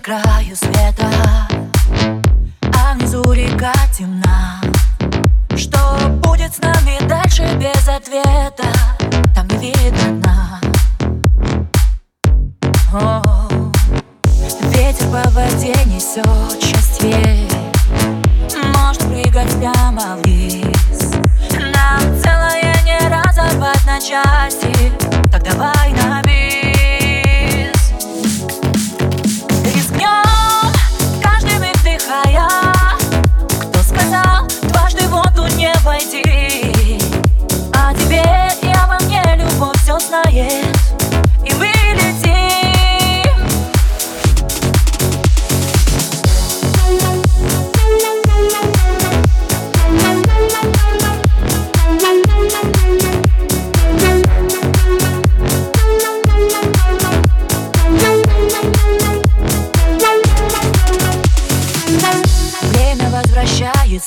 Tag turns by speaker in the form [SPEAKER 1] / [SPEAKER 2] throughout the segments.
[SPEAKER 1] краю света. А внизу река темна. Что будет с нами дальше без ответа? Там не видно дна. Ветер по воде несет счастье. Может прыгать прямо вниз. Нам целое не разорвать на части. Так давай на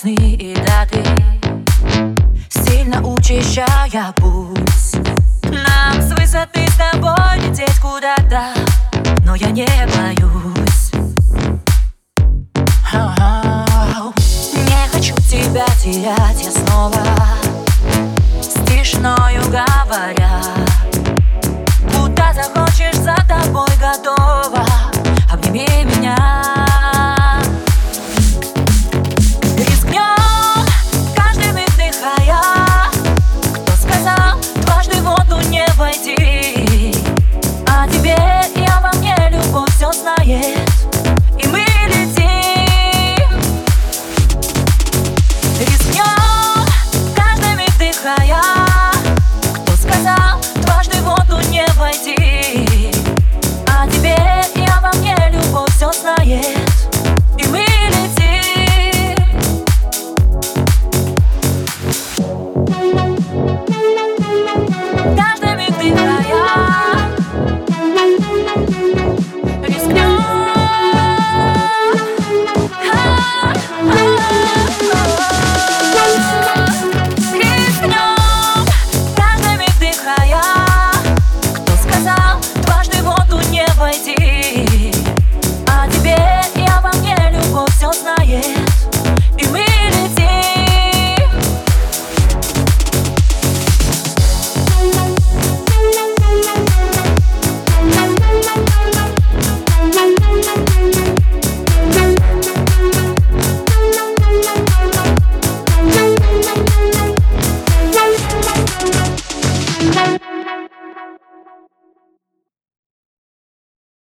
[SPEAKER 1] Приходят и даты. Сильно учащая путь. Нам с высоты с тобой лететь куда-то Но я не боюсь. Не хочу тебя терять я снова С тишною говоря.